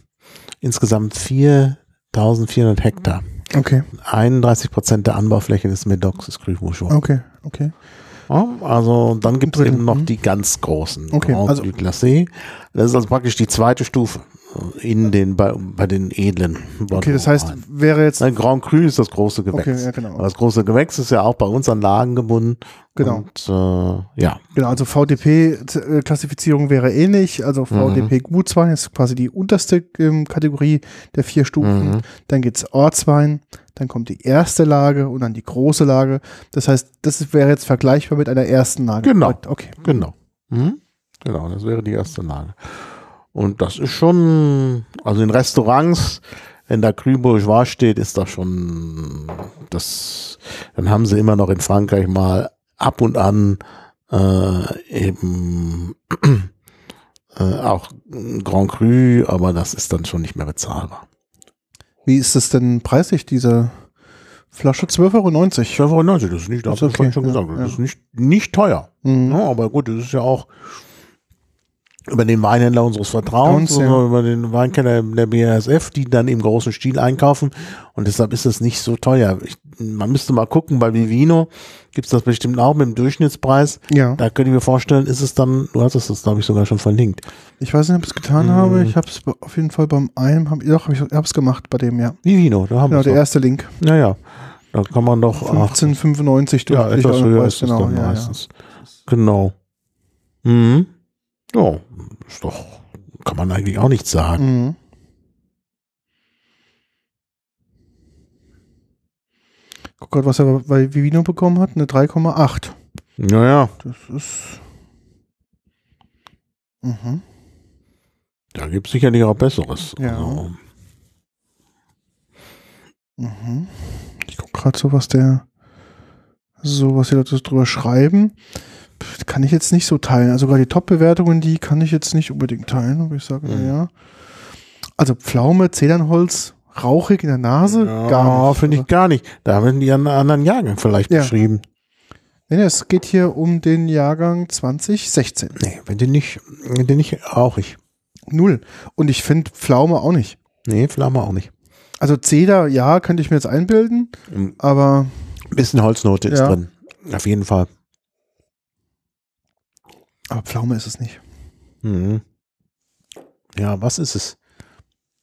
Insgesamt 4400 Hektar. Okay. 31 Prozent der Anbaufläche des Medocs ist Bourgeois. Okay, okay. Ja, also dann gibt es eben noch die ganz großen. Okay, Grand also. Das ist also praktisch die zweite Stufe. In den, bei, bei den edlen. Bordeaux okay, das heißt, rein. wäre jetzt. Ein Grand Cru ist das große Gewächs. Okay, ja, genau. das große Gewächs ist ja auch bei uns an Lagen gebunden. Genau. Und, äh, ja. Genau, also VDP-Klassifizierung wäre ähnlich. Also VDP mhm. Gutswein ist quasi die unterste ähm, Kategorie der vier Stufen. Mhm. Dann geht's Ortswein, dann kommt die erste Lage und dann die große Lage. Das heißt, das wäre jetzt vergleichbar mit einer ersten Lage. Genau. Okay. Genau. Mhm. Genau, das wäre die erste Lage. Und das ist schon, also in Restaurants, wenn da Cru Bourgeois steht, ist das schon, das, dann haben sie immer noch in Frankreich mal ab und an äh, eben *clears throat* äh, auch Grand Cru, aber das ist dann schon nicht mehr bezahlbar. Wie ist das denn preislich, diese Flasche 12,90 Euro. 12,90 Euro, das ist nicht, das, das okay. schon gesagt, das ja. ist nicht, nicht teuer. Mhm. Ja, aber gut, das ist ja auch, über den Weinhändler unseres Vertrauens, ja. über den Weinkeller der BASF, die dann im großen Stil einkaufen. Und deshalb ist es nicht so teuer. Ich, man müsste mal gucken, bei Vivino gibt's das bestimmt auch mit dem Durchschnittspreis. Ja. Da könnte ich mir vorstellen, ist es dann, du hast es das, glaube ich, sogar schon verlinkt. Ich weiß nicht, ob ich es getan mhm. habe. Ich habe es auf jeden Fall beim einen, hab, doch, ich habe es gemacht bei dem, ja. Vivino, da haben wir Genau, der erste Link. Ja, ja. Da kann man doch. 1595 durch. Ja, etwas höher ist genau, es dann ja, meistens. Ja. Genau. Mhm. Ja, ist doch, kann man eigentlich auch nichts sagen. Mhm. Guck gerade, was er bei Vivino bekommen hat, eine 3,8. Naja. Das ist. Mhm. Da gibt es sicherlich auch Besseres. Ja. Also. Mhm. Ich gucke gerade so, was der, so was die Leute drüber schreiben kann ich jetzt nicht so teilen. Also sogar die Top-Bewertungen, die kann ich jetzt nicht unbedingt teilen, aber ich sage, mhm. naja. Also Pflaume, Zedernholz, rauchig in der Nase, ja, gar nicht. finde ich gar nicht. Da haben die einen anderen Jahrgang vielleicht ja. beschrieben. Nee, es geht hier um den Jahrgang 2016. Nee, wenn den nicht, wenn den nicht rauchig. Null. Und ich finde Pflaume auch nicht. Nee, Pflaume auch nicht. Also Zeder, ja, könnte ich mir jetzt einbilden, mhm. aber. Ein bisschen Holznote ist ja. drin. Auf jeden Fall. Aber Pflaume ist es nicht. Mhm. Ja, was ist es?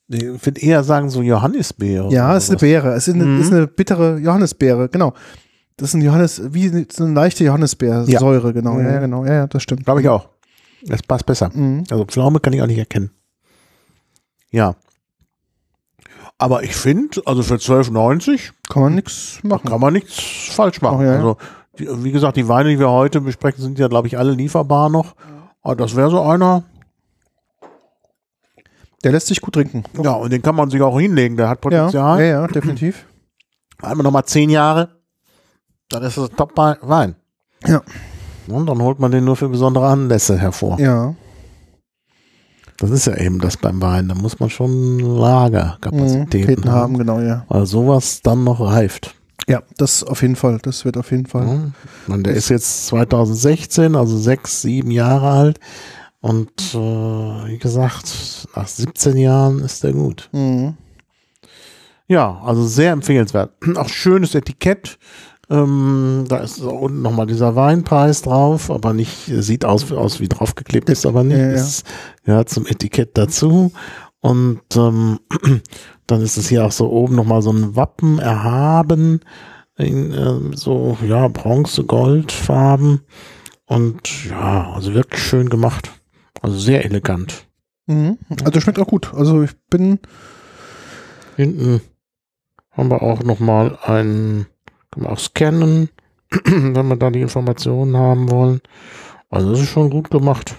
Ich würde eher sagen, so Johannisbeere. Ja, es ist eine Beere. Es ist eine, mhm. ist eine bittere Johannisbeere, genau. Das ist ein Johannes, wie so eine leichte Johannisbeersäure, ja. genau. Mhm. Ja, genau. Ja, ja, das stimmt. Glaube ich auch. Das passt besser. Mhm. Also Pflaume kann ich auch nicht erkennen. Ja. Aber ich finde, also für 12,90 kann man nichts machen. Kann man nichts falsch machen. Ach, ja, also wie gesagt, die Weine, die wir heute besprechen, sind ja, glaube ich, alle lieferbar noch. Aber das wäre so einer. Der lässt sich gut trinken. Ja, und den kann man sich auch hinlegen. Der hat Potenzial. Ja, ja, ja definitiv. *clears throat* Einmal nochmal zehn Jahre, dann ist das Top-Wein. Ja. Und dann holt man den nur für besondere Anlässe hervor. Ja. Das ist ja eben das beim Wein. Da muss man schon Lagerkapazitäten mhm, haben. haben. Genau, ja. Weil sowas dann noch reift. Ja, das auf jeden Fall. Das wird auf jeden Fall. Ja, man, der ist jetzt 2016, also sechs, sieben Jahre alt. Und äh, wie gesagt, nach 17 Jahren ist der gut. Mhm. Ja, also sehr empfehlenswert. *clears throat* Auch schönes Etikett. Ähm, da ist unten nochmal dieser Weinpreis drauf, aber nicht, sieht aus, aus wie draufgeklebt ist, aber nicht. Ja, ja. Ist, ja zum Etikett dazu. Und ähm, *clears throat* dann ist es hier auch so oben nochmal so ein Wappen erhaben, in äh, so, ja, Bronze, Goldfarben. Und ja, also wirklich schön gemacht. Also sehr elegant. Mhm. Also schmeckt auch gut. Also ich bin. Hinten haben wir auch nochmal ein, kann man auch scannen, *clears throat* wenn wir da die Informationen haben wollen. Also das ist schon gut gemacht.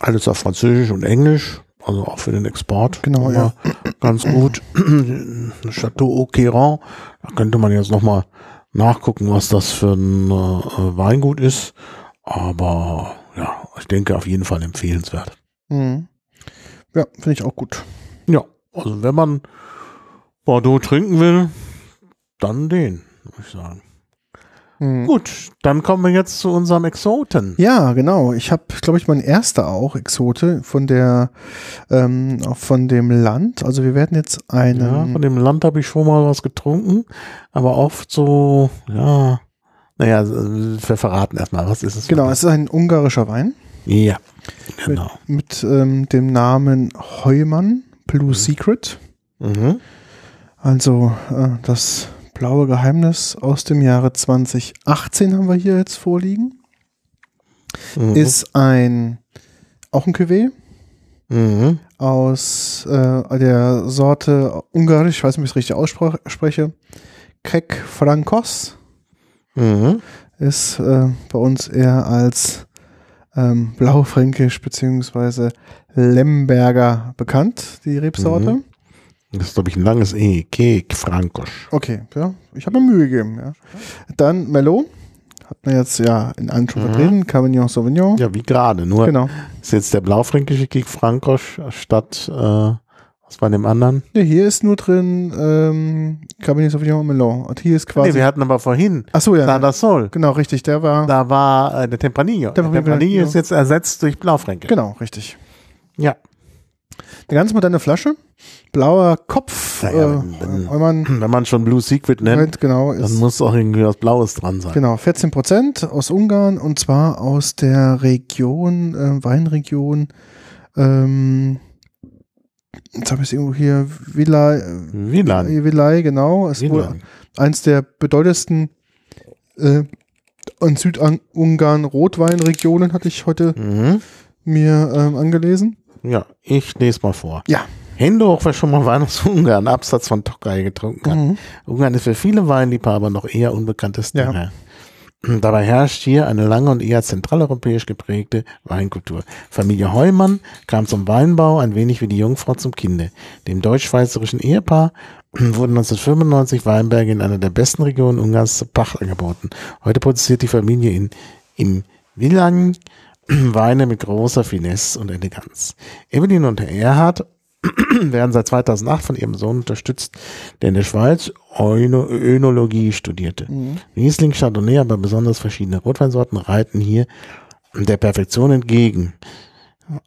Alles auf Französisch und Englisch, also auch für den Export. Genau, ja. Ganz gut. *clears throat* Chateau Auqueran, da könnte man jetzt nochmal nachgucken, was das für ein äh, Weingut ist. Aber ja, ich denke auf jeden Fall empfehlenswert. Mhm. Ja, finde ich auch gut. Ja, also wenn man Bordeaux trinken will, dann den, würde ich sagen. Mhm. Gut, dann kommen wir jetzt zu unserem Exoten. Ja, genau. Ich habe, glaube ich, mein erster auch Exote von der, ähm, von dem Land. Also wir werden jetzt einen. Ja, von dem Land habe ich schon mal was getrunken, aber oft so, ja. Naja, wir verraten erstmal, was ist es? Genau, es ist ein ungarischer Wein. Ja, genau. Mit, mit ähm, dem Namen Heumann Blue mhm. Secret. Mhm. Also äh, das blaue Geheimnis aus dem Jahre 2018 haben wir hier jetzt vorliegen. Mhm. Ist ein auch ein Cuvée mhm. aus äh, der Sorte Ungarisch, ich weiß nicht, wie ich es richtig ausspreche, Kek Frankos. Mhm. Ist äh, bei uns eher als ähm, Blaufränkisch bzw. Lemberger bekannt, die Rebsorte. Mhm. Das ist, glaube ich, ein langes E. Kek Frankosch. Okay, ja. Ich habe mir Mühe gegeben, ja. Dann Mello. Hat man jetzt ja in allen schon mhm. vertreten. Cabernet Sauvignon. Ja, wie gerade. Nur genau. ist jetzt der blaufränkische Kek Frankosch statt, äh, was war dem anderen? Ja, hier ist nur drin ähm, Cabernet Sauvignon und Melon. Und hier ist quasi. Nee, wir hatten aber vorhin. Ach so, ja. Sandra Sol. Genau, richtig. Der war. Da war äh, der Tempranillo. Der, der Tempranillo ist jetzt ersetzt durch Blaufränkisch. Genau, richtig. Ja. Eine ganz moderne Flasche blauer Kopf. Ja, ja, wenn, äh, wenn, man, *clears throat* wenn man schon Blue Secret nennt, genau, dann muss auch irgendwie was Blaues dran sein. Genau, 14 Prozent aus Ungarn und zwar aus der Region, äh, Weinregion, ähm, jetzt habe ich es irgendwo hier, Villai, Wieland. Villai, genau. Es ist eins der bedeutendsten äh, in Südungarn Rotweinregionen, hatte ich heute mhm. mir ähm, angelesen. Ja, ich lese mal vor. Ja. Hände hoch, wer schon mal Wein aus Ungarn, Absatz von Tokai getrunken hat. Mhm. Ungarn ist für viele Weinliebhaber noch eher unbekanntes ja. Dabei herrscht hier eine lange und eher zentraleuropäisch geprägte Weinkultur. Familie Heumann kam zum Weinbau ein wenig wie die Jungfrau zum Kinde. Dem deutsch-schweizerischen Ehepaar *clears throat* wurden 1995 Weinberge in einer der besten Regionen Ungarns zur Pacht angeboten. Heute produziert die Familie in, im Villan *clears throat* Weine mit großer Finesse und Eleganz. Evelyn und Erhard *clears throat* werden seit 2008 von ihrem Sohn unterstützt, der in der Schweiz Önologie studierte. Mhm. Riesling, Chardonnay, aber besonders verschiedene Rotweinsorten reiten hier der Perfektion entgegen.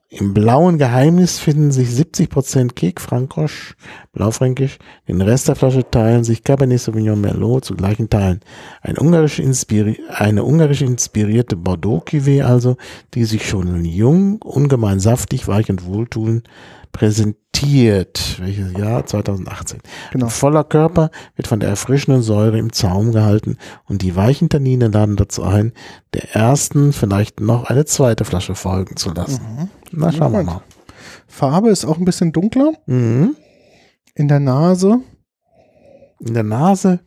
Im blauen Geheimnis finden sich 70% Kek Frankosch, Blaufränkisch. Den Rest der Flasche teilen sich Cabernet Sauvignon Merlot zu gleichen Teilen. Ein ungarisch eine ungarisch inspirierte Bordeaux Cuvée also, die sich schon jung, ungemein saftig, weich und wohltuend präsentiert. Welches Jahr? 2018. Genau. Voller Körper wird von der erfrischenden Säure im Zaum gehalten und die weichen Tannine laden dazu ein, der ersten vielleicht noch eine zweite Flasche folgen zu lassen. Mhm. Na, schauen wir mal. Farbe ist auch ein bisschen dunkler. Mhm. In der Nase. In der Nase?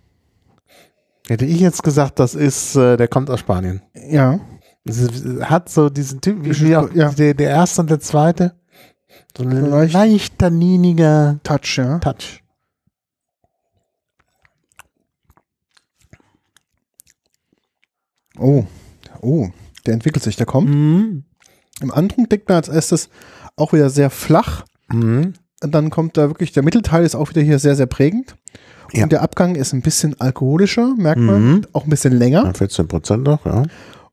Hätte ich jetzt gesagt, das ist, äh, der kommt aus Spanien. Ja. Es hat so diesen Typ, wie auch ja. der, der erste und der zweite. So ein so leicht, leicht tanniniger Touch, ja. Touch. Oh, oh, der entwickelt sich, der kommt. Mhm. Im Antrunk deckt man als erstes auch wieder sehr flach. Mhm. Und dann kommt da wirklich, der Mittelteil ist auch wieder hier sehr, sehr prägend. Und ja. der Abgang ist ein bisschen alkoholischer, merkt man. Mhm. Auch ein bisschen länger. Ja, 14 Prozent doch, ja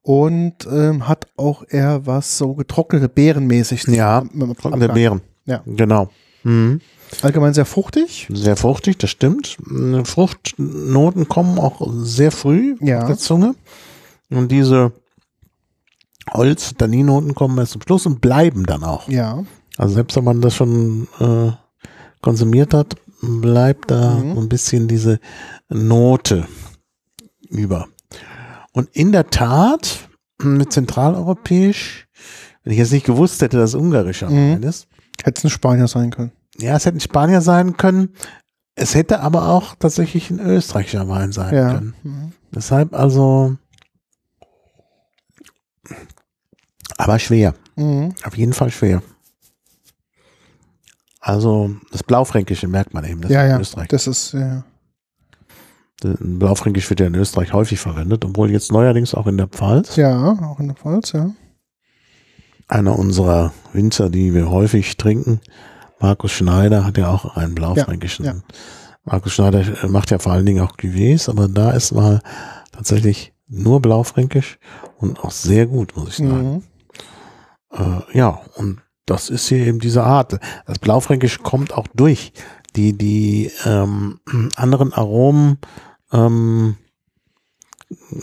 und ähm, hat auch eher was so getrocknete Beerenmäßig. Ja, getrocknete Beeren. Ja. Genau. Mhm. Allgemein sehr fruchtig. Sehr fruchtig, das stimmt. Fruchtnoten kommen auch sehr früh ja. auf der Zunge. Und diese Holz, Tanninoten kommen erst zum Schluss und bleiben dann auch. Ja. Also selbst wenn man das schon äh, konsumiert hat, bleibt da mhm. ein bisschen diese Note über. Und in der Tat, mit zentraleuropäisch, wenn ich jetzt nicht gewusst hätte, dass es ungarischer mhm. Wein ist. Hätte es ein Spanier sein können. Ja, es hätte ein Spanier sein können. Es hätte aber auch tatsächlich ein österreichischer Wein sein ja. können. Mhm. Deshalb also, aber schwer. Mhm. Auf jeden Fall schwer. Also das Blaufränkische merkt man eben. Das ja, ja. Österreich. Das ist ja. Blaufränkisch wird ja in Österreich häufig verwendet, obwohl jetzt neuerdings auch in der Pfalz. Ja, auch in der Pfalz, ja. Einer unserer Winzer, die wir häufig trinken, Markus Schneider, hat ja auch einen blaufränkischen. Ja, ja. Markus Schneider macht ja vor allen Dingen auch Cuvées, aber da ist mal tatsächlich nur blaufränkisch und auch sehr gut, muss ich sagen. Mhm. Äh, ja, und das ist hier eben diese Art. Das Blaufränkisch kommt auch durch. Die, die ähm, *clears throat* anderen Aromen ähm,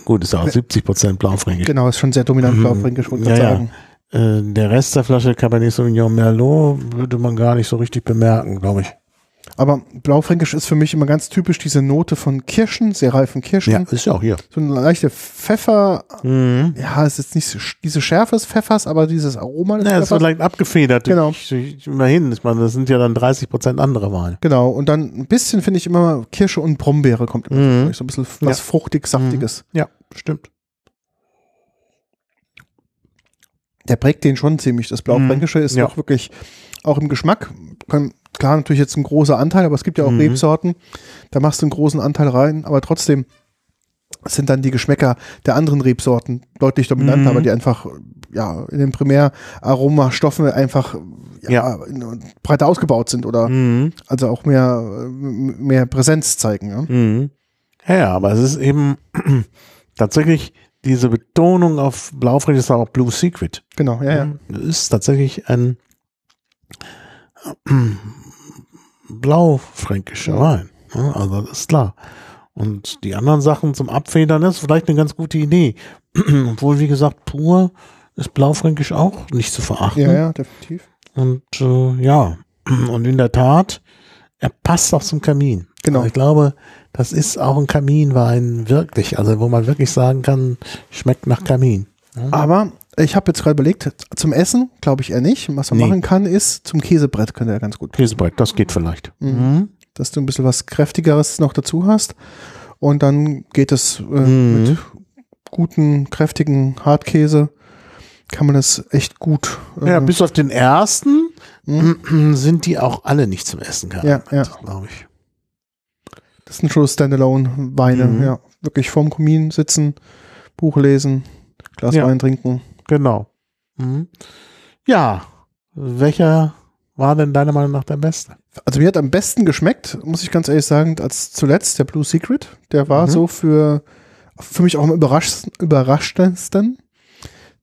gut, ist ja auch 70 Prozent Blaufränkisch. Genau, ist schon sehr dominant mhm. Blaufränkisch, wollte ich ja, sagen. äh, der Rest der Flasche Cabernet Sauvignon Merlot würde man gar nicht so richtig bemerken, glaube ich. Aber Blaufränkisch ist für mich immer ganz typisch diese Note von Kirschen, sehr reifen Kirschen. Ja, ist ja auch hier. So eine leichte Pfeffer. Mhm. Ja, es ist nicht so, diese Schärfe des Pfeffers, aber dieses Aroma des ja, Pfeffers. Ja, es wird leicht abgefedert. Genau. Ich, ich, immerhin, ist man, das sind ja dann 30 Prozent andere Weine. Genau. Und dann ein bisschen finde ich immer Kirsche und Brombeere kommt immer mhm. so ein bisschen was ja. fruchtig, saftiges. Mhm. Ja, stimmt. Der prägt den schon ziemlich. Das Blaufränkische ist ja. auch wirklich auch im Geschmack. Kann, klar, natürlich jetzt ein großer Anteil, aber es gibt ja auch mhm. Rebsorten, da machst du einen großen Anteil rein, aber trotzdem sind dann die Geschmäcker der anderen Rebsorten deutlich dominanter, mhm. weil die einfach ja in den Primäraromastoffen einfach ja, ja. breiter ausgebaut sind oder mhm. also auch mehr mehr Präsenz zeigen. Ja? Mhm. ja, aber es ist eben *clears throat* tatsächlich diese Betonung auf Blaufränkisch ist auch Blue Secret. Genau, ja, ja. Das ist tatsächlich ein *clears throat* blaufränkischer Wein. Also das ist klar. Und die anderen Sachen zum Abfedern ist vielleicht eine ganz gute Idee. *clears throat* Obwohl, wie gesagt, pur ist Blaufränkisch auch nicht zu verachten. Ja, ja, definitiv. Und äh, ja, *clears throat* und in der Tat, er passt auch zum Kamin. Genau. Also ich glaube, das ist auch ein Kaminwein wirklich, also wo man wirklich sagen kann, schmeckt nach Kamin. Aber ich habe jetzt gerade überlegt, zum Essen glaube ich eher nicht. Was man nee. machen kann, ist zum Käsebrett könnte er ganz gut. Käsebrett, das geht vielleicht. Mhm. mhm. Dass du ein bisschen was kräftigeres noch dazu hast. Und dann geht es äh, mhm. mit guten, kräftigen Hartkäse. Kann man das echt gut. Äh, ja, bis auf den ersten mhm. *clears throat* sind die auch alle nicht zum Essen geeignet, ja, ja. glaube ich. Das sind schon Standalone-Weine, mhm. ja. Wirklich vorm Kamin sitzen, Buch lesen, Glas ja. Wein trinken. Genau. Mhm. Ja, welcher war denn deiner Meinung nach der beste? Also mir hat am besten geschmeckt, muss ich ganz ehrlich sagen, als zuletzt der Blue Secret. Der war mhm. so für, für mich auch am überraschendsten.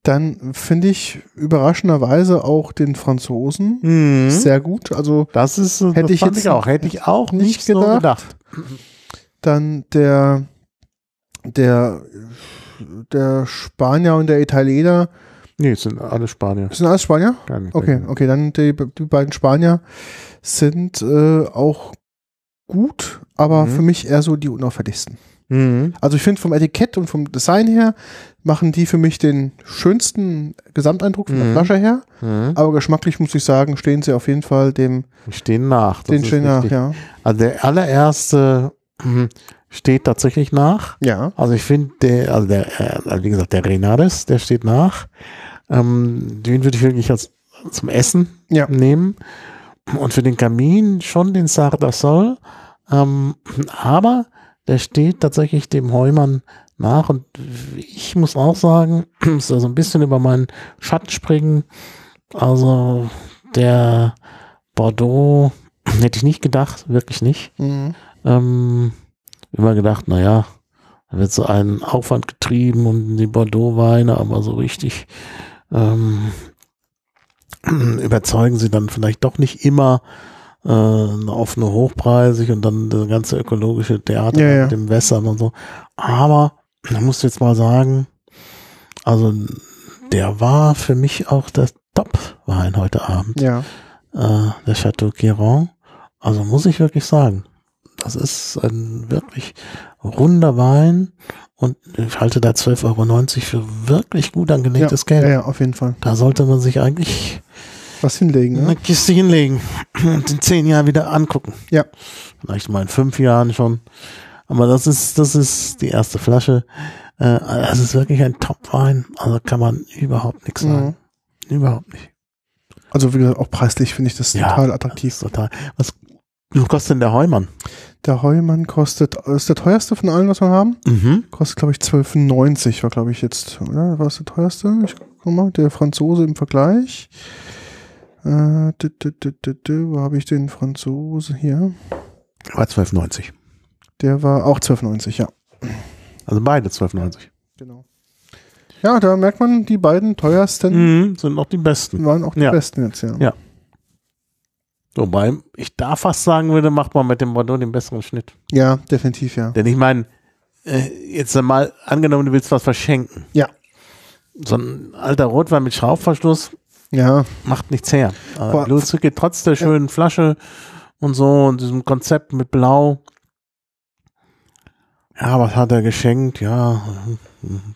Dann finde ich überraschenderweise auch den Franzosen mhm. sehr gut. Also das ist hätte das ich jetzt ich auch hätte ich auch nicht, gedacht. So gedacht. Dann der der der Spanier und der Italiener. Nee, es sind alle Spanier. Es sind alles Spanier? Okay, okay, dann die, die beiden Spanier sind äh, auch gut, aber mhm. für mich eher so die unauffälligsten. Mhm. Also ich finde vom Etikett und vom Design her machen die für mich den schönsten Gesamteindruck von der mhm. Flasche her. Mhm. Aber geschmacklich muss ich sagen, stehen sie auf jeden Fall dem. Stehen nach. Den stehen nach, ja. Also der allererste steht tatsächlich nach. Ja. Also ich finde, der, also der, äh, wie gesagt, der Renares, der steht nach. Ähm, den würde ich wirklich als zum Essen ja. nehmen. Und für den Kamin schon den Sardasol. Ähm, aber der steht tatsächlich dem Heumann nach. Und ich muss auch sagen, *clears throat* so ein bisschen über meinen Schatten springen. Also der Bordeaux *clears throat* hätte ich nicht gedacht, wirklich nicht. Mhm. Ähm, immer gedacht, naja, da wird so ein Aufwand getrieben und die Bordeaux-Weine, aber so richtig ähm, *clears throat* überzeugen sie dann vielleicht doch nicht immer äh, auf eine hochpreisig und dann das ganze ökologische Theater ja, ja. mit dem Wässern und so. Aber da musst du jetzt mal sagen, also der war für mich auch der Top-Wein heute Abend. Ja. Äh, der Chateau Quiron. Also muss ich wirklich sagen. Das ist ein wirklich runder Wein und ich halte da 12,90 Euro für wirklich gut angelegtes ja, Geld. Ja, ja, auf jeden Fall. Da sollte man sich eigentlich was hinlegen. Eine ne? Kiste hinlegen *clears throat* und in zehn Jahren wieder angucken. Ja. Vielleicht mal in fünf Jahren schon. Aber das ist, das ist die erste Flasche. Äh, das ist wirklich ein Top-Wein. Also kann man überhaupt nichts sagen. Mhm. Überhaupt nicht. Also wie gesagt, auch preislich finde ich das ja, total attraktiv. Das total. Was wie kostet denn der Heumann? Der Heumann kostet, ist der teuerste von allen, was wir haben. Mhm. Kostet, glaube ich, 12,90 war, glaube ich, jetzt, oder? War es der teuerste? Ich guck mal, der Franzose im Vergleich. Äh, dü, dü, dü, wo habe ich den Franzose hier? War 12,90. Der war auch 12,90, ja. Also beide 12,90. Genau. Ja, da merkt man, die beiden teuersten mhm, sind auch die besten. Waren auch die ja. besten jetzt, ja. Ja. Wobei ich da fast sagen würde, macht man mit dem Bordeaux den besseren Schnitt. Ja, definitiv, ja. Denn ich meine, äh, jetzt mal angenommen, du willst was verschenken. Ja. so ein alter Rotwein mit Schraubverschluss ja. macht nichts her. Lustig geht trotz der schönen Flasche und so und diesem Konzept mit Blau. Ja, was hat er geschenkt? Ja,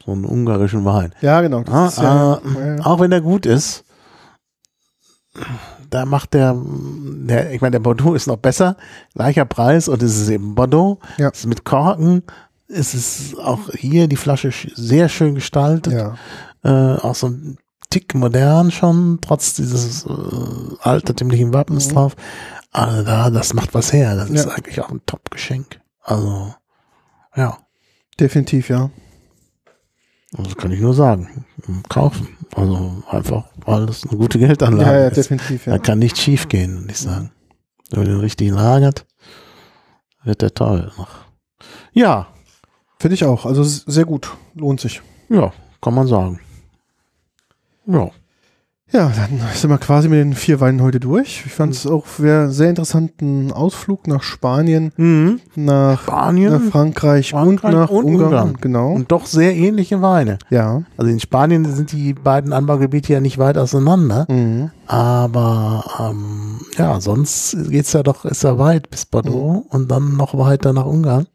so einen ungarischen Wein. Ja, genau. Ja, ja, äh, auch wenn er gut ist, da macht der, der ich meine, der Bordeaux ist noch besser, gleicher Preis und es ist eben Bordeaux. Ja. Es ist mit Korken. Es ist auch hier die Flasche sehr schön gestaltet. Ja. Äh, auch so ein Tick modern schon, trotz dieses äh, altertümlichen Wappens mhm. drauf. Also da, das macht was her. Das ja. ist eigentlich auch ein Top-Geschenk. Also, ja. Definitiv, ja. Das kann ich nur sagen. Kaufen. Also einfach, weil das eine gute Geldanlage ja, ja, ist. definitiv, ja. Da kann nichts schief gehen, würde ich sagen. Wenn man den richtigen lagert, wird der toll. Ja. Finde ich auch. Also sehr gut. Lohnt sich. Ja, kann man sagen. Ja. Ja, dann sind wir quasi mit den vier Weinen heute durch. Ich fand es auch einen sehr interessanten Ausflug nach Spanien, mhm. nach, Spanien, nach Frankreich, Frankreich, und nach und Ungarn. Ungarn. Genau. Und doch sehr ähnliche Weine. Ja. Also in Spanien sind die beiden Anbaugebiete ja nicht weit auseinander. Mhm. Aber ähm, ja, sonst geht's ja doch, ist ja weit bis Bordeaux mhm. und dann noch weiter nach Ungarn.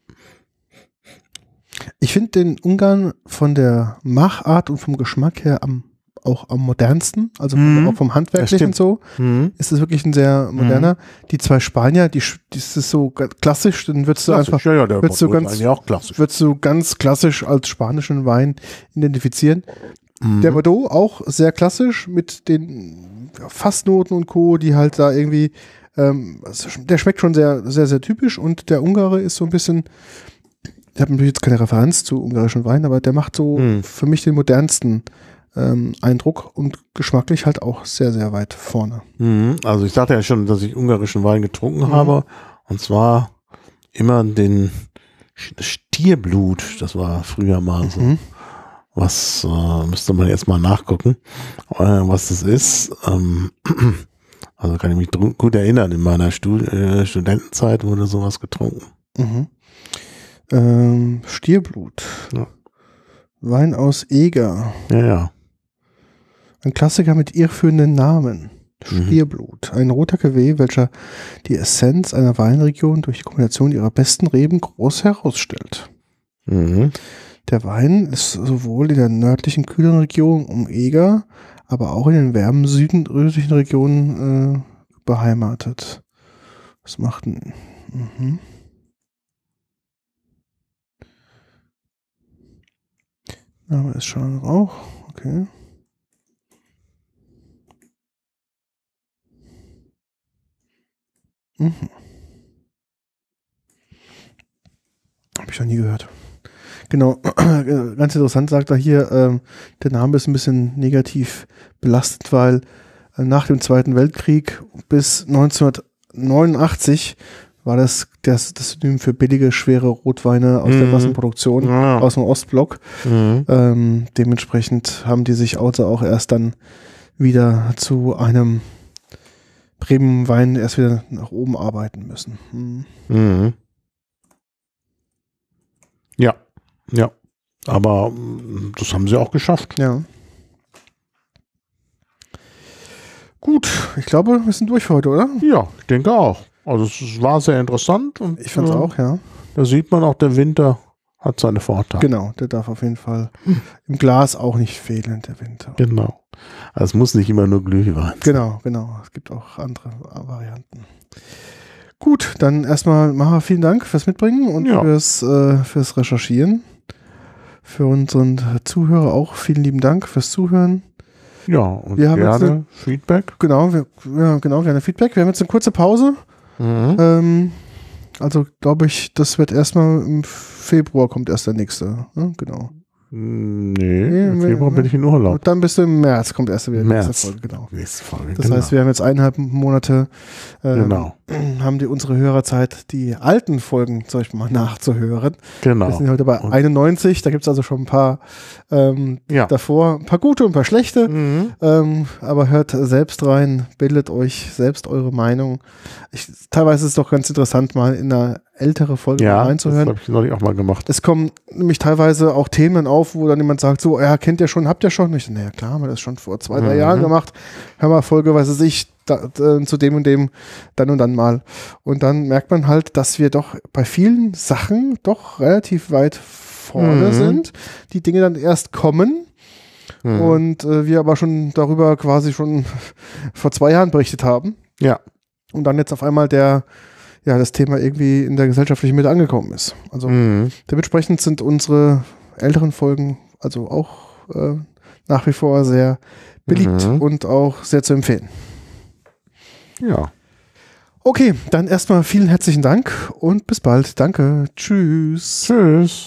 Ich finde den Ungarn von der Machart und vom Geschmack her am auch am modernsten, also mhm. auch vom Handwerklichen so, mhm. ist es wirklich ein sehr moderner. Mhm. Die zwei Spanier, die, die ist so klassisch, dann würdest du klassisch, einfach, ja, ja, würdest du ganz, würdest du ganz klassisch als spanischen Wein identifizieren. Mhm. Der Bordeaux auch sehr klassisch mit den Fassnoten und Co., die halt da irgendwie, ähm, der schmeckt schon sehr, sehr, sehr typisch und der Ungare ist so ein bisschen, ich habe natürlich jetzt keine Referenz zu ungarischen Wein, aber der macht so Mhm. für mich den modernsten ähm, Eindruck und geschmacklich halt auch sehr, sehr weit vorne. Mhm. Also ich sagte ja schon, dass ich ungarischen Wein getrunken Mhm. habe und zwar immer den Stierblut, das war früher mal so. Mhm. Was äh, müsste man jetzt mal nachgucken, äh, was das ist. Ähm, *clears throat* also kann ich mich gut erinnern, in meiner Stu äh, Studentenzeit wurde sowas getrunken. Mhm. Ähm, Stierblut. Ja. Wein aus Eger. Ja, ja. Ein Klassiker mit irrführenden Namen. Mhm. Stierblut. Ein roter Cuvée, welcher die Essenz einer Weinregion durch die Kombination ihrer besten Reben groß herausstellt. Mhm. Der Wein ist sowohl in der nördlichen kühlen Region um Eger, aber auch in den wärmen südlichen Regionen äh, beheimatet. Was macht denn? Mhm. Name ist schon Rauch. Okay. Mhm. Habe ich noch nie gehört. Genau, *clears throat* ganz interessant sagt er hier, ähm, der Name ist ein bisschen negativ belastet, weil äh, nach dem Zweiten Weltkrieg bis 1989 war das das, das Synonym für billige, schwere Rotweine aus der Mhm. Massenproduktion Ja. aus dem Ostblock. Mhm. Ähm, dementsprechend haben die sich also auch erst dann wieder zu einem Premium-Wein erst wieder nach oben arbeiten müssen. Hm. Mhm. Ja, ja. Aber mm, das haben sie auch geschafft. Ja. Gut, ich glaube, wir sind durch für heute, oder? Ja, ich denke auch. Also es war sehr interessant und Ich fand es äh, auch, ja. Da sieht man auch, der Winter hat seine Vorteile. Genau, der darf auf jeden Fall *laughs* im Glas auch nicht fehlen, der Winter. Genau. Also es muss nicht immer nur Glühwein sein. Genau, genau. Es gibt auch andere Varianten. Gut, dann erstmal Maha, vielen Dank fürs Mitbringen und Ja. fürs, äh, fürs Recherchieren. Für unseren Zuhörer auch vielen lieben Dank fürs Zuhören. Ja, und Wir haben gerne Feedback. Genau, wir, ja, genau, gerne Feedback. Wir haben jetzt eine kurze Pause. Mhm. Ähm, also glaube ich, das wird erstmal im Februar kommt erst der nächste. Ne? Genau. Nee, im Februar nee. bin ich in Urlaub. Und dann bis im März kommt erst wieder die März. nächste Folge. Genau. Nächste Folge, Das genau. heißt, wir haben jetzt eineinhalb Monate ähm, genau. *clears throat* haben die unsere Hörerzeit, die alten Folgen zum Beispiel mal nachzuhören. Genau. Wir sind heute bei und 91, da gibt es also schon ein paar ähm, ja. davor, ein paar gute und ein paar schlechte. Mhm. Ähm, aber hört selbst rein, bildet euch selbst eure Meinung. Ich, teilweise ist es doch ganz interessant, mal in einer ältere Folge ja, reinzuhören. Das habe ich neulich auch mal gemacht. Es kommen nämlich teilweise auch Themen auf, wo dann jemand sagt, so, ja, kennt ihr schon, habt ihr schon? ich, naja, klar, haben wir das schon vor zwei, drei mhm. Jahren gemacht. Hör mal, Folge, weiß ich, da, da, zu dem und dem dann und dann mal. Und dann merkt man halt, dass wir doch bei vielen Sachen doch relativ weit vorne mhm. sind. Die Dinge dann erst kommen. Mhm. Und äh, wir aber schon darüber quasi schon *laughs* vor zwei Jahren berichtet haben. Ja. Und dann jetzt auf einmal der, ja, das Thema irgendwie in der gesellschaftlichen Mitte angekommen ist. Also mhm. dementsprechend sind unsere älteren Folgen also auch äh, nach wie vor sehr beliebt mhm. und auch sehr zu empfehlen. Ja. Okay, dann erstmal vielen herzlichen Dank und bis bald. Danke. Tschüss. Tschüss.